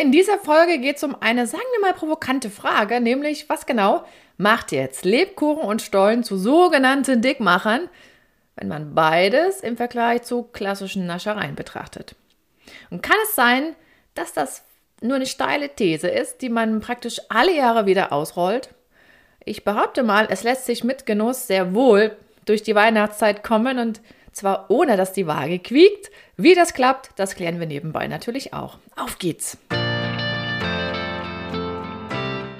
In dieser Folge geht es um eine, sagen wir mal, provokante Frage, nämlich was genau macht jetzt Lebkuchen und Stollen zu sogenannten Dickmachern, wenn man beides im Vergleich zu klassischen Naschereien betrachtet? Und kann es sein, dass das nur eine steile These ist, die man praktisch alle Jahre wieder ausrollt? Ich behaupte mal, es lässt sich mit Genuss sehr wohl durch die Weihnachtszeit kommen und zwar ohne, dass die Waage quiekt. Wie das klappt, das klären wir nebenbei natürlich auch. Auf geht's!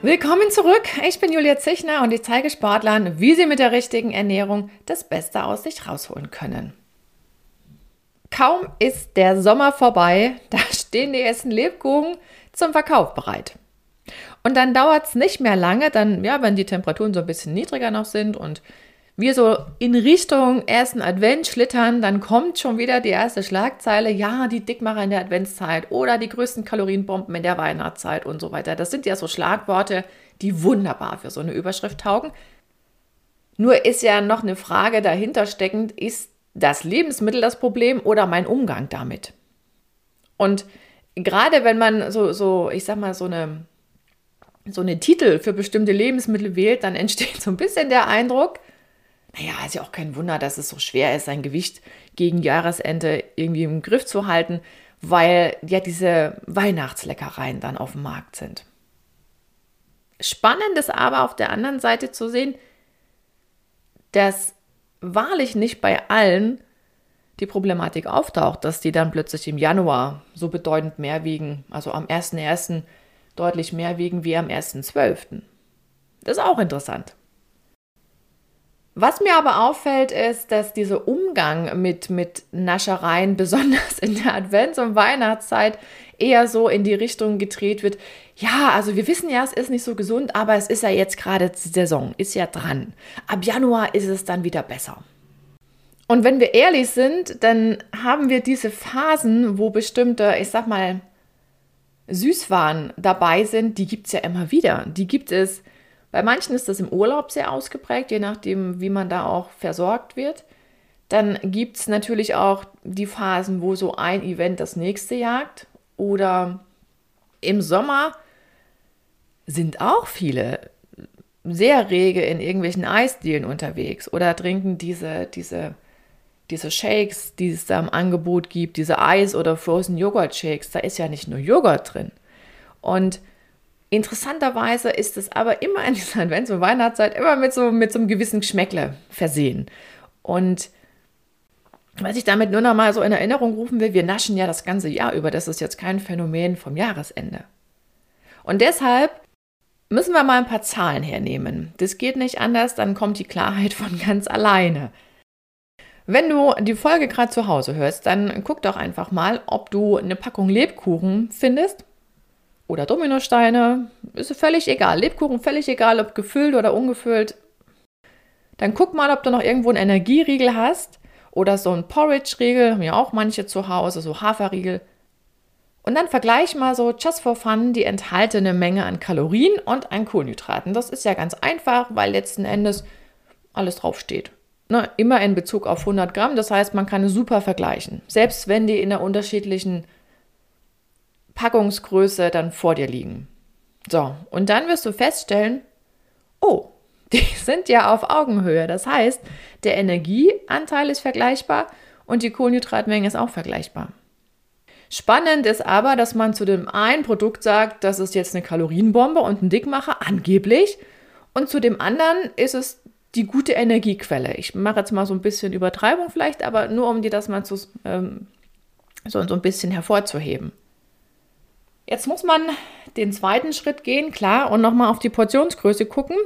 Willkommen zurück. Ich bin Julia Zichner und ich zeige Sportlern, wie sie mit der richtigen Ernährung das Beste aus sich rausholen können. Kaum ist der Sommer vorbei, da stehen die ersten Lebkuchen zum Verkauf bereit. Und dann dauert es nicht mehr lange, dann, ja, wenn die Temperaturen so ein bisschen niedriger noch sind und wir so in Richtung ersten Advent schlittern, dann kommt schon wieder die erste Schlagzeile, ja, die Dickmacher in der Adventszeit oder die größten Kalorienbomben in der Weihnachtszeit und so weiter. Das sind ja so Schlagworte, die wunderbar für so eine Überschrift taugen. Nur ist ja noch eine Frage dahinter steckend, ist das Lebensmittel das Problem oder mein Umgang damit? Und gerade wenn man so, so ich sag mal, so eine, so eine Titel für bestimmte Lebensmittel wählt, dann entsteht so ein bisschen der Eindruck, naja, ist ja auch kein Wunder, dass es so schwer ist, sein Gewicht gegen Jahresende irgendwie im Griff zu halten, weil ja diese Weihnachtsleckereien dann auf dem Markt sind. Spannend ist aber auf der anderen Seite zu sehen, dass wahrlich nicht bei allen die Problematik auftaucht, dass die dann plötzlich im Januar so bedeutend mehr wiegen, also am 1.1. deutlich mehr wiegen wie am 1.12. Das ist auch interessant. Was mir aber auffällt, ist, dass dieser Umgang mit, mit Naschereien, besonders in der Advents- und Weihnachtszeit, eher so in die Richtung gedreht wird. Ja, also wir wissen ja, es ist nicht so gesund, aber es ist ja jetzt gerade Saison, ist ja dran. Ab Januar ist es dann wieder besser. Und wenn wir ehrlich sind, dann haben wir diese Phasen, wo bestimmte, ich sag mal, Süßwaren dabei sind, die gibt es ja immer wieder. Die gibt es bei manchen ist das im Urlaub sehr ausgeprägt, je nachdem, wie man da auch versorgt wird. Dann gibt es natürlich auch die Phasen, wo so ein Event das nächste jagt. Oder im Sommer sind auch viele sehr rege in irgendwelchen Eisdielen unterwegs oder trinken diese, diese, diese Shakes, die es da im Angebot gibt, diese Eis- oder Frozen Joghurt Shakes. Da ist ja nicht nur Joghurt drin. Und Interessanterweise ist es aber immer in dieser Advents- und Weihnachtszeit immer mit so, mit so einem gewissen Geschmäckle versehen. Und was ich damit nur noch mal so in Erinnerung rufen will, wir naschen ja das ganze Jahr über. Das ist jetzt kein Phänomen vom Jahresende. Und deshalb müssen wir mal ein paar Zahlen hernehmen. Das geht nicht anders, dann kommt die Klarheit von ganz alleine. Wenn du die Folge gerade zu Hause hörst, dann guck doch einfach mal, ob du eine Packung Lebkuchen findest oder Dominosteine, ist völlig egal. Lebkuchen völlig egal, ob gefüllt oder ungefüllt. Dann guck mal, ob du noch irgendwo einen Energieriegel hast oder so einen Porridge-Riegel, haben ja auch manche zu Hause, so Haferriegel. Und dann vergleich mal so just for fun die enthaltene Menge an Kalorien und an Kohlenhydraten. Das ist ja ganz einfach, weil letzten Endes alles draufsteht. Ne, immer in Bezug auf 100 Gramm, das heißt, man kann es super vergleichen. Selbst wenn die in der unterschiedlichen Packungsgröße dann vor dir liegen. So, und dann wirst du feststellen, oh, die sind ja auf Augenhöhe. Das heißt, der Energieanteil ist vergleichbar und die Kohlenhydratmenge ist auch vergleichbar. Spannend ist aber, dass man zu dem einen Produkt sagt, das ist jetzt eine Kalorienbombe und ein Dickmacher, angeblich, und zu dem anderen ist es die gute Energiequelle. Ich mache jetzt mal so ein bisschen Übertreibung vielleicht, aber nur um dir das mal zu, ähm, so, so ein bisschen hervorzuheben. Jetzt muss man den zweiten Schritt gehen, klar, und nochmal auf die Portionsgröße gucken.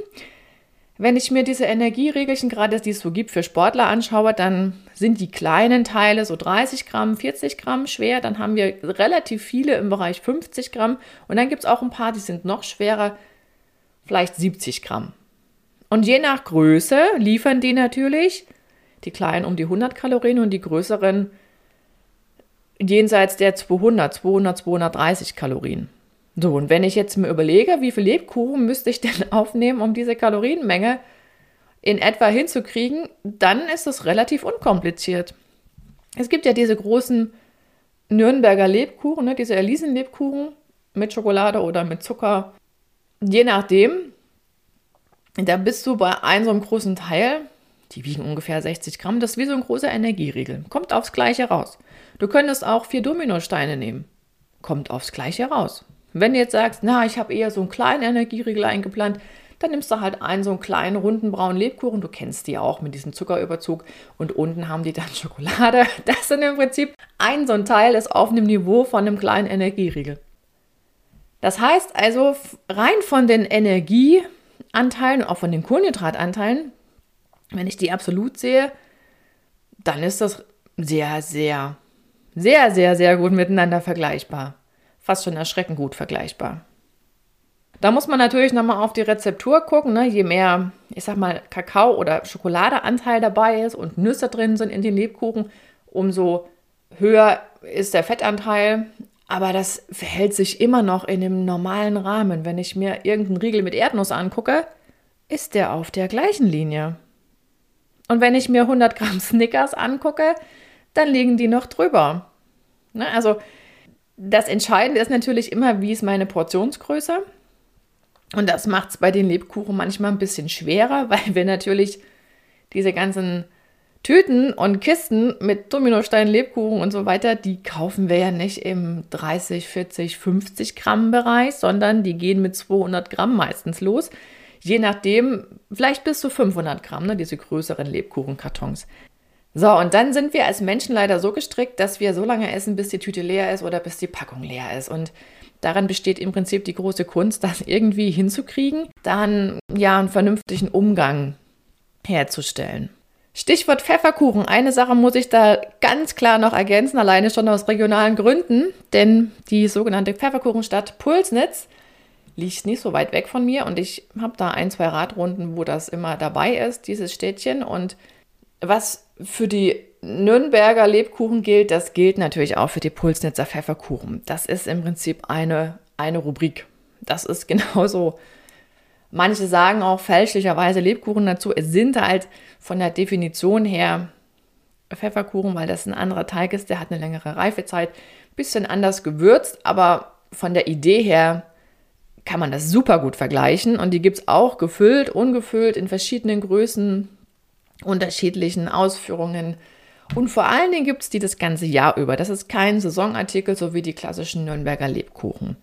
Wenn ich mir diese Energieregelchen, gerade die es so gibt für Sportler anschaue, dann sind die kleinen Teile so 30 Gramm, 40 Gramm schwer. Dann haben wir relativ viele im Bereich 50 Gramm. Und dann gibt es auch ein paar, die sind noch schwerer. vielleicht 70 Gramm. Und je nach Größe liefern die natürlich die kleinen um die 100 Kalorien und die größeren jenseits der 200, 200, 230 Kalorien. So, und wenn ich jetzt mir überlege, wie viel Lebkuchen müsste ich denn aufnehmen, um diese Kalorienmenge in etwa hinzukriegen, dann ist es relativ unkompliziert. Es gibt ja diese großen Nürnberger Lebkuchen, ne, diese Elisen-Lebkuchen mit Schokolade oder mit Zucker. Je nachdem, da bist du bei einem so einem großen Teil, die wiegen ungefähr 60 Gramm, das ist wie so ein großer Energieriegel. Kommt aufs Gleiche raus. Du könntest auch vier Dominosteine nehmen. Kommt aufs Gleiche raus. Wenn du jetzt sagst, na, ich habe eher so einen kleinen Energieriegel eingeplant, dann nimmst du halt einen so einen kleinen runden braunen Lebkuchen. Du kennst die auch mit diesem Zuckerüberzug. Und unten haben die dann Schokolade. Das sind im Prinzip ein so ein Teil ist auf einem Niveau von einem kleinen Energieriegel. Das heißt also, rein von den Energieanteilen, auch von den Kohlenhydratanteilen, wenn ich die absolut sehe, dann ist das sehr, sehr, sehr, sehr, sehr gut miteinander vergleichbar. Fast schon erschreckend gut vergleichbar. Da muss man natürlich nochmal auf die Rezeptur gucken. Ne? Je mehr, ich sag mal, Kakao- oder Schokoladeanteil dabei ist und Nüsse drin sind in den Lebkuchen, umso höher ist der Fettanteil. Aber das verhält sich immer noch in dem normalen Rahmen. Wenn ich mir irgendeinen Riegel mit Erdnuss angucke, ist der auf der gleichen Linie. Und wenn ich mir 100 Gramm Snickers angucke, dann liegen die noch drüber. Ne? Also das Entscheidende ist natürlich immer, wie ist meine Portionsgröße. Und das macht es bei den Lebkuchen manchmal ein bisschen schwerer, weil wir natürlich diese ganzen Tüten und Kisten mit Dominostein, Lebkuchen und so weiter, die kaufen wir ja nicht im 30, 40, 50 Gramm Bereich, sondern die gehen mit 200 Gramm meistens los. Je nachdem, vielleicht bis zu 500 Gramm, ne, diese größeren Lebkuchenkartons. So, und dann sind wir als Menschen leider so gestrickt, dass wir so lange essen, bis die Tüte leer ist oder bis die Packung leer ist. Und Daran besteht im Prinzip die große Kunst, das irgendwie hinzukriegen, dann ja einen vernünftigen Umgang herzustellen. Stichwort Pfefferkuchen. Eine Sache muss ich da ganz klar noch ergänzen, alleine schon aus regionalen Gründen, denn die sogenannte Pfefferkuchenstadt Pulsnitz liegt nicht so weit weg von mir und ich habe da ein, zwei Radrunden, wo das immer dabei ist, dieses Städtchen. Und was für die Nürnberger Lebkuchen gilt, das gilt natürlich auch für die Pulsnitzer Pfefferkuchen. Das ist im Prinzip eine, eine Rubrik. Das ist genauso. Manche sagen auch fälschlicherweise Lebkuchen dazu. Es sind halt von der Definition her Pfefferkuchen, weil das ein anderer Teig ist, der hat eine längere Reifezeit, bisschen anders gewürzt, aber von der Idee her kann man das super gut vergleichen. Und die gibt es auch gefüllt, ungefüllt, in verschiedenen Größen, unterschiedlichen Ausführungen. Und vor allen Dingen gibt es die das ganze Jahr über. Das ist kein Saisonartikel, so wie die klassischen Nürnberger Lebkuchen.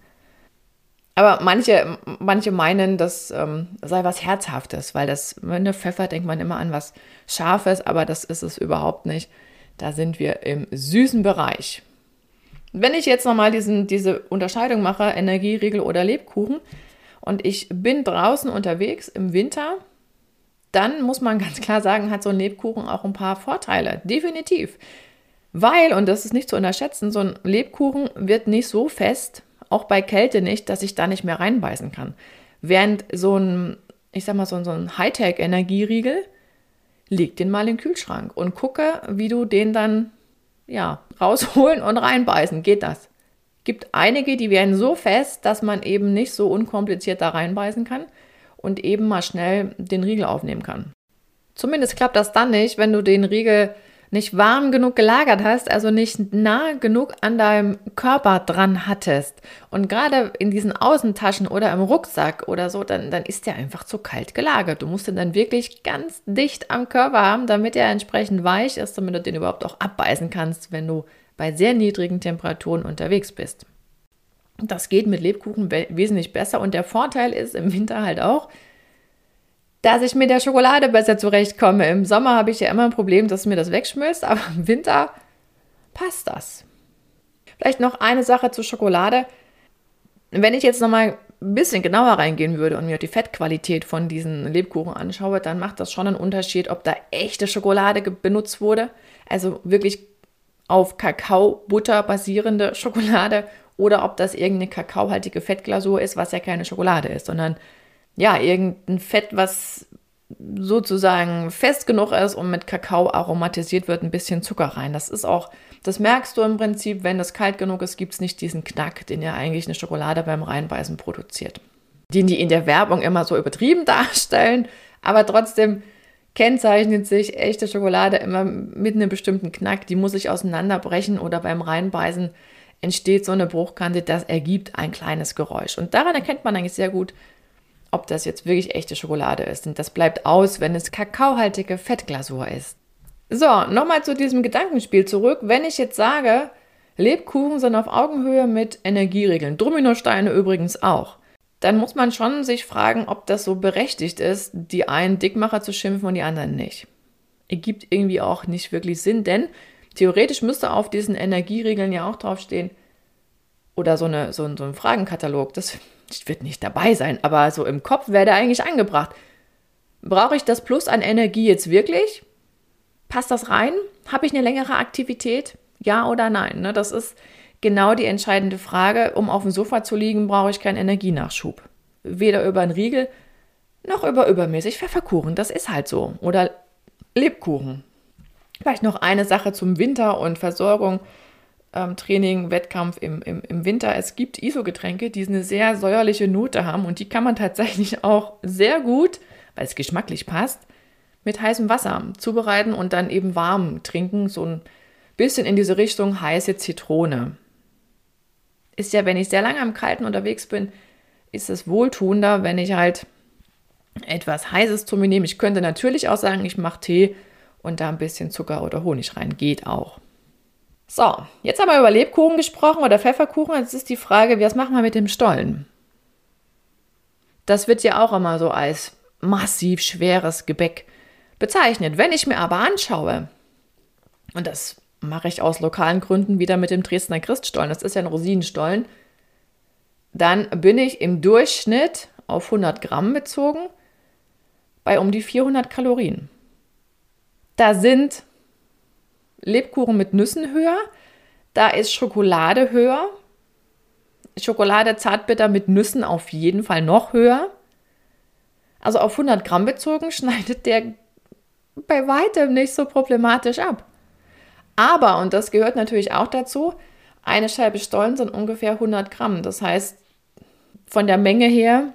Aber manche, manche meinen, das ähm, sei was Herzhaftes, weil das, wenn der Pfeffer denkt man immer an was Scharfes, aber das ist es überhaupt nicht. Da sind wir im süßen Bereich. Wenn ich jetzt nochmal diese Unterscheidung mache, Energieriegel oder Lebkuchen, und ich bin draußen unterwegs im Winter, dann muss man ganz klar sagen, hat so ein Lebkuchen auch ein paar Vorteile. Definitiv. Weil, und das ist nicht zu unterschätzen, so ein Lebkuchen wird nicht so fest, auch bei Kälte nicht, dass ich da nicht mehr reinbeißen kann. Während so ein, ich sag mal, so ein Hightech-Energieriegel, leg den mal in den Kühlschrank und gucke, wie du den dann, ja, rausholen und reinbeißen. Geht das? Gibt einige, die werden so fest, dass man eben nicht so unkompliziert da reinbeißen kann und eben mal schnell den Riegel aufnehmen kann. Zumindest klappt das dann nicht, wenn du den Riegel nicht warm genug gelagert hast, also nicht nah genug an deinem Körper dran hattest. Und gerade in diesen Außentaschen oder im Rucksack oder so, dann, dann ist der einfach zu kalt gelagert. Du musst ihn dann wirklich ganz dicht am Körper haben, damit er entsprechend weich ist, damit du den überhaupt auch abbeißen kannst, wenn du bei sehr niedrigen Temperaturen unterwegs bist. Das geht mit Lebkuchen wesentlich besser und der Vorteil ist im Winter halt auch, dass ich mit der Schokolade besser zurechtkomme. Im Sommer habe ich ja immer ein Problem, dass mir das wegschmilzt, aber im Winter passt das. Vielleicht noch eine Sache zur Schokolade. Wenn ich jetzt nochmal ein bisschen genauer reingehen würde und mir die Fettqualität von diesen Lebkuchen anschaue, dann macht das schon einen Unterschied, ob da echte Schokolade benutzt wurde, also wirklich auf Kakaobutter basierende Schokolade oder ob das irgendeine kakaohaltige Fettglasur ist, was ja keine Schokolade ist, sondern ja, irgendein Fett, was sozusagen fest genug ist und mit Kakao aromatisiert wird, ein bisschen Zucker rein. Das ist auch, das merkst du im Prinzip, wenn es kalt genug ist, gibt es nicht diesen Knack, den ja eigentlich eine Schokolade beim Reinbeißen produziert. Den die in der Werbung immer so übertrieben darstellen, aber trotzdem kennzeichnet sich echte Schokolade immer mit einem bestimmten Knack. Die muss sich auseinanderbrechen oder beim Reinbeißen entsteht so eine Bruchkante, das ergibt ein kleines Geräusch. Und daran erkennt man eigentlich sehr gut, ob das jetzt wirklich echte Schokolade ist. Und das bleibt aus, wenn es kakaohaltige Fettglasur ist. So, nochmal zu diesem Gedankenspiel zurück. Wenn ich jetzt sage, Lebkuchen sind auf Augenhöhe mit Energieregeln, Dominosteine übrigens auch, dann muss man schon sich fragen, ob das so berechtigt ist, die einen Dickmacher zu schimpfen und die anderen nicht. Ergibt irgendwie auch nicht wirklich Sinn, denn theoretisch müsste auf diesen Energieregeln ja auch draufstehen, oder so, eine, so, so ein Fragenkatalog, das wird nicht dabei sein, aber so im Kopf wäre der eigentlich angebracht. Brauche ich das Plus an Energie jetzt wirklich? Passt das rein? Habe ich eine längere Aktivität? Ja oder nein? Ne? Das ist genau die entscheidende Frage. Um auf dem Sofa zu liegen, brauche ich keinen Energienachschub. Weder über einen Riegel noch über übermäßig Pfefferkuchen. Das ist halt so. Oder Lebkuchen. Vielleicht noch eine Sache zum Winter und Versorgung ähm, Training, Wettkampf im, im, im Winter. Es gibt ISO-Getränke, die eine sehr säuerliche Note haben und die kann man tatsächlich auch sehr gut, weil es geschmacklich passt, mit heißem Wasser zubereiten und dann eben warm trinken. So ein bisschen in diese Richtung heiße Zitrone. Ist ja, wenn ich sehr lange am Kalten unterwegs bin, ist es wohltuender, wenn ich halt etwas Heißes zu mir nehme. Ich könnte natürlich auch sagen, ich mache Tee und da ein bisschen Zucker oder Honig rein. Geht auch. So, jetzt haben wir über Lebkuchen gesprochen oder Pfefferkuchen. Jetzt ist die Frage, was machen wir mit dem Stollen? Das wird ja auch immer so als massiv schweres Gebäck bezeichnet. Wenn ich mir aber anschaue, und das mache ich aus lokalen Gründen wieder mit dem Dresdner Christstollen, das ist ja ein Rosinenstollen, dann bin ich im Durchschnitt auf 100 Gramm bezogen bei um die 400 Kalorien. Da sind Lebkuchen mit Nüssen höher. Da ist Schokolade höher. Schokolade zartbitter mit Nüssen auf jeden Fall noch höher. Also auf 100 Gramm bezogen schneidet der bei weitem nicht so problematisch ab. Aber, und das gehört natürlich auch dazu, eine Scheibe Stollen sind ungefähr 100 Gramm. Das heißt, von der Menge her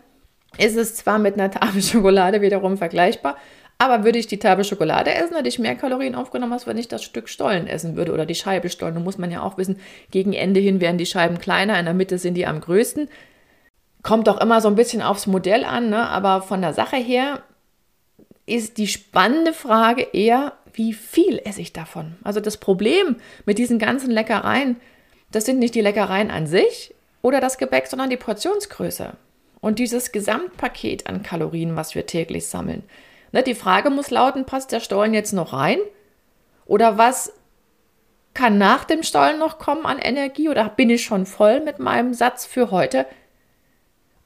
ist es zwar mit einer Tafel Schokolade wiederum vergleichbar, aber würde ich die Tafel Schokolade essen, hätte ich mehr Kalorien aufgenommen, als wenn ich das Stück Stollen essen würde oder die Scheibe Stollen. Da muss man ja auch wissen, gegen Ende hin werden die Scheiben kleiner, in der Mitte sind die am größten. Kommt doch immer so ein bisschen aufs Modell an, ne? aber von der Sache her ist die spannende Frage eher, wie viel esse ich davon? Also das Problem mit diesen ganzen Leckereien, das sind nicht die Leckereien an sich oder das Gebäck, sondern die Portionsgröße und dieses Gesamtpaket an Kalorien, was wir täglich sammeln. Ne, die Frage muss lauten, passt der Stollen jetzt noch rein? Oder was kann nach dem Stollen noch kommen an Energie? Oder bin ich schon voll mit meinem Satz für heute?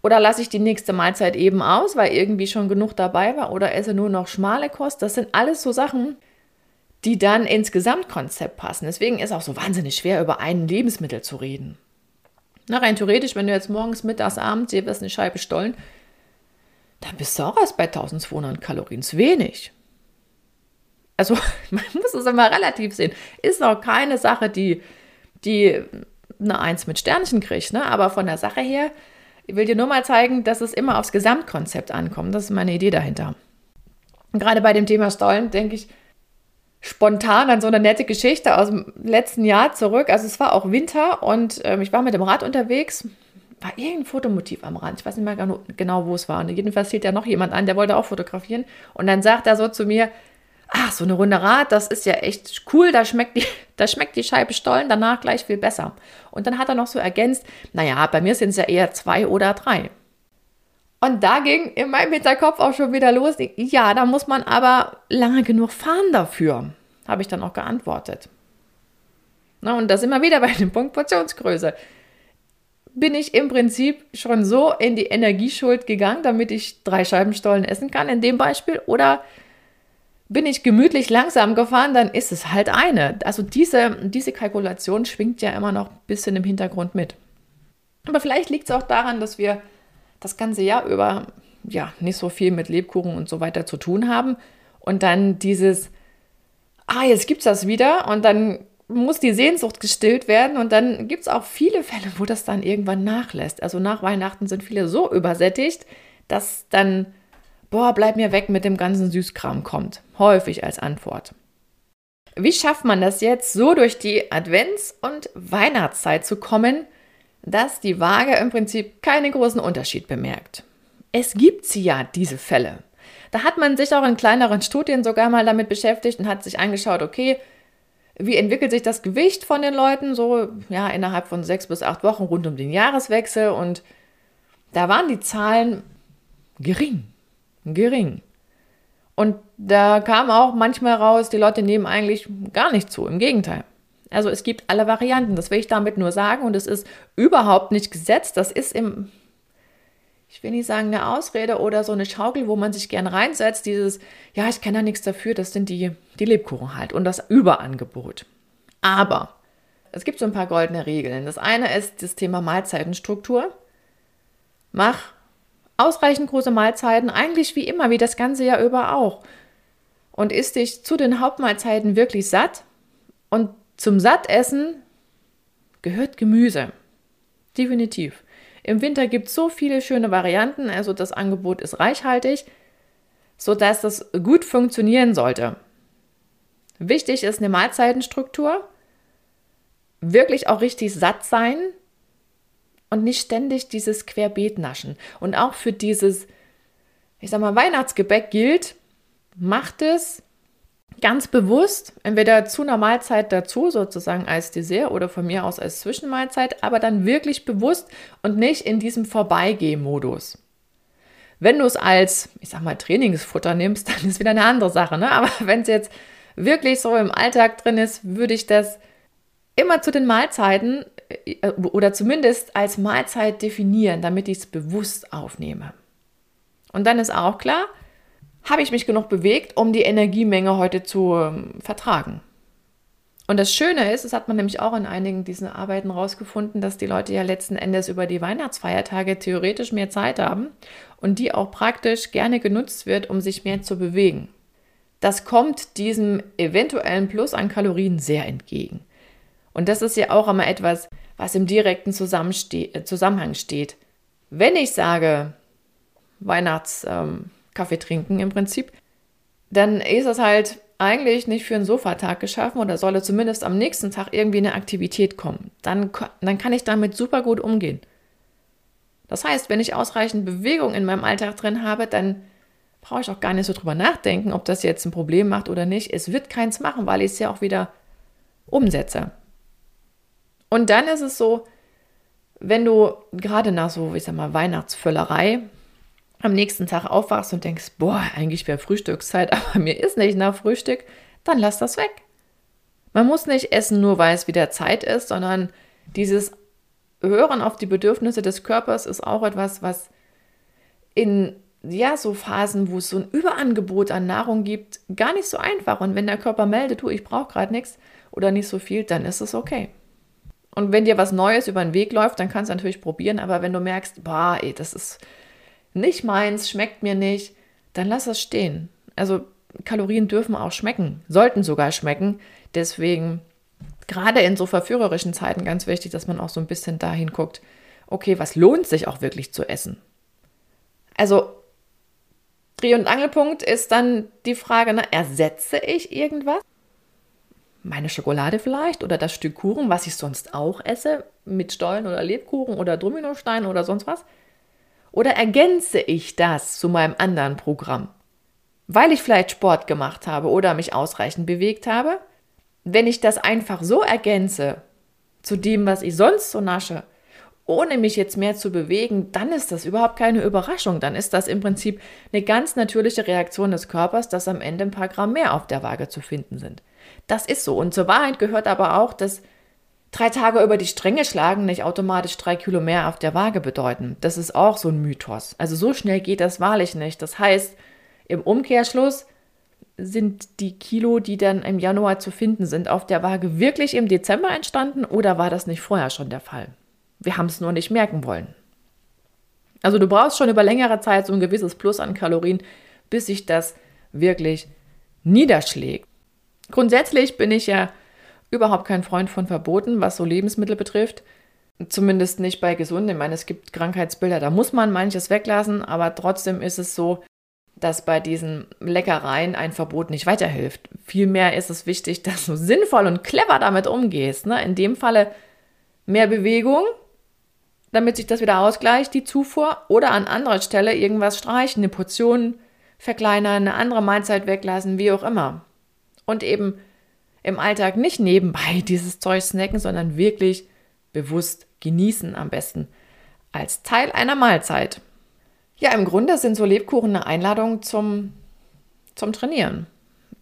Oder lasse ich die nächste Mahlzeit eben aus, weil irgendwie schon genug dabei war? Oder esse nur noch schmale Kost? Das sind alles so Sachen, die dann ins Gesamtkonzept passen. Deswegen ist auch so wahnsinnig schwer, über ein Lebensmittel zu reden. Na, rein theoretisch, wenn du jetzt morgens, mittags, abends dir eine Scheibe Stollen dann bist du auch erst bei 1200 Kalorien. Ist wenig. Also man muss es immer relativ sehen. Ist auch keine Sache, die, die eine Eins mit Sternchen kriegt. Ne? Aber von der Sache her, ich will dir nur mal zeigen, dass es immer aufs Gesamtkonzept ankommt. Das ist meine Idee dahinter. Gerade bei dem Thema Stollen denke ich spontan an so eine nette Geschichte aus dem letzten Jahr zurück. Also es war auch Winter und ähm, ich war mit dem Rad unterwegs war irgendein Fotomotiv am Rand. Ich weiß nicht mehr genau, wo es war. Und jedenfalls hielt ja noch jemand an, der wollte auch fotografieren. Und dann sagt er so zu mir, ach, so eine runde Rad, das ist ja echt cool, da schmeckt die, da schmeckt die Scheibe Stollen danach gleich viel besser. Und dann hat er noch so ergänzt, naja, bei mir sind es ja eher zwei oder drei. Und da ging in meinem Hinterkopf auch schon wieder los, ja, da muss man aber lange genug fahren dafür, habe ich dann auch geantwortet. Na, und das immer wieder bei dem Punkt Portionsgröße bin ich im Prinzip schon so in die Energieschuld gegangen, damit ich drei Scheiben Stollen essen kann, in dem Beispiel. Oder bin ich gemütlich langsam gefahren, dann ist es halt eine. Also diese, diese Kalkulation schwingt ja immer noch ein bisschen im Hintergrund mit. Aber vielleicht liegt es auch daran, dass wir das ganze Jahr über ja nicht so viel mit Lebkuchen und so weiter zu tun haben. Und dann dieses, ah, jetzt gibt's das wieder und dann muss die Sehnsucht gestillt werden und dann gibt es auch viele Fälle, wo das dann irgendwann nachlässt. Also nach Weihnachten sind viele so übersättigt, dass dann, boah, bleib mir weg mit dem ganzen Süßkram kommt. Häufig als Antwort. Wie schafft man das jetzt, so durch die Advents- und Weihnachtszeit zu kommen, dass die Waage im Prinzip keinen großen Unterschied bemerkt? Es gibt sie ja, diese Fälle. Da hat man sich auch in kleineren Studien sogar mal damit beschäftigt und hat sich angeschaut, okay, wie entwickelt sich das Gewicht von den Leuten so ja innerhalb von sechs bis acht Wochen rund um den Jahreswechsel und da waren die Zahlen gering, gering. Und da kam auch manchmal raus, die Leute nehmen eigentlich gar nicht zu, im Gegenteil. Also es gibt alle Varianten, das will ich damit nur sagen und es ist überhaupt nicht gesetzt, das ist im ich will nicht sagen eine Ausrede oder so eine Schaukel, wo man sich gern reinsetzt, dieses, ja, ich kenne da nichts dafür, das sind die, die Lebkuchen halt und das Überangebot. Aber es gibt so ein paar goldene Regeln. Das eine ist das Thema Mahlzeitenstruktur. Mach ausreichend große Mahlzeiten, eigentlich wie immer, wie das ganze Jahr über auch. Und isst dich zu den Hauptmahlzeiten wirklich satt. Und zum Sattessen gehört Gemüse. Definitiv. Im Winter gibt es so viele schöne Varianten, also das Angebot ist reichhaltig, sodass das gut funktionieren sollte. Wichtig ist eine Mahlzeitenstruktur, wirklich auch richtig satt sein und nicht ständig dieses Querbeetnaschen. Und auch für dieses, ich sag mal, Weihnachtsgebäck gilt, macht es ganz bewusst, entweder zu einer Mahlzeit dazu, sozusagen als Dessert oder von mir aus als Zwischenmahlzeit, aber dann wirklich bewusst und nicht in diesem Vorbeigeh-Modus. Wenn du es als, ich sag mal, Trainingsfutter nimmst, dann ist wieder eine andere Sache. Ne? Aber wenn es jetzt wirklich so im Alltag drin ist, würde ich das immer zu den Mahlzeiten äh, oder zumindest als Mahlzeit definieren, damit ich es bewusst aufnehme. Und dann ist auch klar, habe ich mich genug bewegt, um die Energiemenge heute zu ähm, vertragen. Und das Schöne ist, das hat man nämlich auch in einigen dieser Arbeiten rausgefunden, dass die Leute ja letzten Endes über die Weihnachtsfeiertage theoretisch mehr Zeit haben und die auch praktisch gerne genutzt wird, um sich mehr zu bewegen. Das kommt diesem eventuellen Plus an Kalorien sehr entgegen. Und das ist ja auch immer etwas, was im direkten äh, Zusammenhang steht. Wenn ich sage, Weihnachts, ähm, Kaffee trinken im Prinzip, dann ist es halt eigentlich nicht für einen Sofatag geschaffen oder solle zumindest am nächsten Tag irgendwie eine Aktivität kommen. Dann, dann kann ich damit super gut umgehen. Das heißt, wenn ich ausreichend Bewegung in meinem Alltag drin habe, dann brauche ich auch gar nicht so drüber nachdenken, ob das jetzt ein Problem macht oder nicht. Es wird keins machen, weil ich es ja auch wieder umsetze. Und dann ist es so, wenn du gerade nach so, ich sag mal, Weihnachtsvöllerei, am nächsten Tag aufwachst und denkst, boah, eigentlich wäre Frühstückszeit, aber mir ist nicht nach Frühstück, dann lass das weg. Man muss nicht essen, nur weil es wieder Zeit ist, sondern dieses Hören auf die Bedürfnisse des Körpers ist auch etwas, was in ja, so Phasen, wo es so ein Überangebot an Nahrung gibt, gar nicht so einfach. Und wenn der Körper meldet, du, ich brauche gerade nichts oder nicht so viel, dann ist es okay. Und wenn dir was Neues über den Weg läuft, dann kannst du natürlich probieren, aber wenn du merkst, boah, ey, das ist nicht meins, schmeckt mir nicht, dann lass es stehen. Also Kalorien dürfen auch schmecken, sollten sogar schmecken. Deswegen gerade in so verführerischen Zeiten ganz wichtig, dass man auch so ein bisschen dahin guckt, okay, was lohnt sich auch wirklich zu essen? Also Dreh- und Angelpunkt ist dann die Frage, ne, ersetze ich irgendwas? Meine Schokolade vielleicht oder das Stück Kuchen, was ich sonst auch esse, mit Stollen oder Lebkuchen oder Dominosteinen oder sonst was? Oder ergänze ich das zu meinem anderen Programm? Weil ich vielleicht Sport gemacht habe oder mich ausreichend bewegt habe? Wenn ich das einfach so ergänze zu dem, was ich sonst so nasche, ohne mich jetzt mehr zu bewegen, dann ist das überhaupt keine Überraschung. Dann ist das im Prinzip eine ganz natürliche Reaktion des Körpers, dass am Ende ein paar Gramm mehr auf der Waage zu finden sind. Das ist so. Und zur Wahrheit gehört aber auch, dass drei Tage über die Stränge schlagen nicht automatisch drei Kilo mehr auf der Waage bedeuten. Das ist auch so ein Mythos. Also so schnell geht das wahrlich nicht. Das heißt, im Umkehrschluss sind die Kilo, die dann im Januar zu finden sind, auf der Waage wirklich im Dezember entstanden oder war das nicht vorher schon der Fall? Wir haben es nur nicht merken wollen. Also du brauchst schon über längere Zeit so ein gewisses Plus an Kalorien, bis sich das wirklich niederschlägt. Grundsätzlich bin ich ja überhaupt kein Freund von Verboten, was so Lebensmittel betrifft. Zumindest nicht bei gesunden. Ich meine, es gibt Krankheitsbilder, da muss man manches weglassen, aber trotzdem ist es so, dass bei diesen Leckereien ein Verbot nicht weiterhilft. Vielmehr ist es wichtig, dass du sinnvoll und clever damit umgehst. Ne? In dem Falle mehr Bewegung, damit sich das wieder ausgleicht, die Zufuhr, oder an anderer Stelle irgendwas streichen, eine Portion verkleinern, eine andere Mahlzeit weglassen, wie auch immer. Und eben im Alltag nicht nebenbei dieses Zeug snacken, sondern wirklich bewusst genießen am besten als Teil einer Mahlzeit. Ja, im Grunde sind so Lebkuchen eine Einladung zum, zum Trainieren.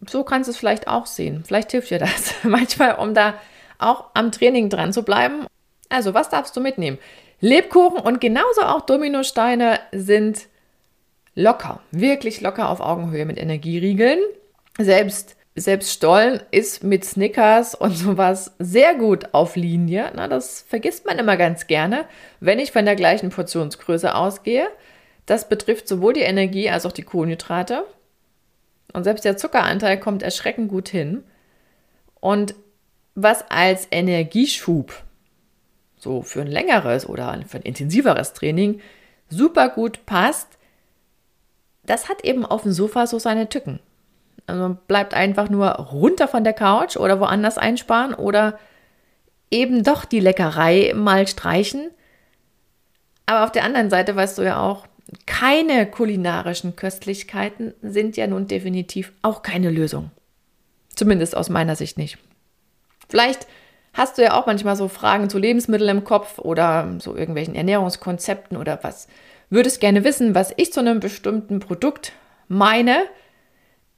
So kannst du es vielleicht auch sehen. Vielleicht hilft dir das manchmal, um da auch am Training dran zu bleiben. Also, was darfst du mitnehmen? Lebkuchen und genauso auch Dominosteine sind locker, wirklich locker auf Augenhöhe mit Energieriegeln. Selbst selbst Stollen ist mit Snickers und sowas sehr gut auf Linie. Na, das vergisst man immer ganz gerne, wenn ich von der gleichen Portionsgröße ausgehe. Das betrifft sowohl die Energie als auch die Kohlenhydrate. Und selbst der Zuckeranteil kommt erschreckend gut hin. Und was als Energieschub, so für ein längeres oder für ein intensiveres Training, super gut passt, das hat eben auf dem Sofa so seine Tücken. Also bleibt einfach nur runter von der Couch oder woanders einsparen oder eben doch die Leckerei mal streichen. Aber auf der anderen Seite weißt du ja auch, keine kulinarischen Köstlichkeiten sind ja nun definitiv auch keine Lösung. Zumindest aus meiner Sicht nicht. Vielleicht hast du ja auch manchmal so Fragen zu Lebensmitteln im Kopf oder so irgendwelchen Ernährungskonzepten oder was. Würdest gerne wissen, was ich zu einem bestimmten Produkt meine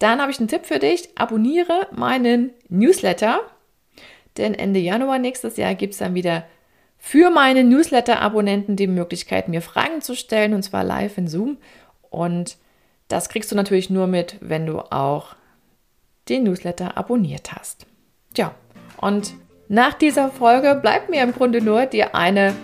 dann habe ich einen Tipp für dich. Abonniere meinen Newsletter, denn Ende Januar nächstes Jahr gibt es dann wieder für meine Newsletter-Abonnenten die Möglichkeit, mir Fragen zu stellen, und zwar live in Zoom. Und das kriegst du natürlich nur mit, wenn du auch den Newsletter abonniert hast. Tja, und nach dieser Folge bleibt mir im Grunde nur, dir eine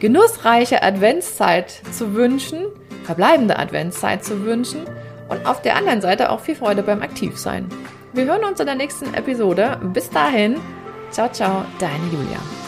genussreiche Adventszeit zu wünschen, verbleibende Adventszeit zu wünschen und auf der anderen Seite auch viel Freude beim Aktivsein. Wir hören uns in der nächsten Episode. Bis dahin, ciao, ciao, deine Julia.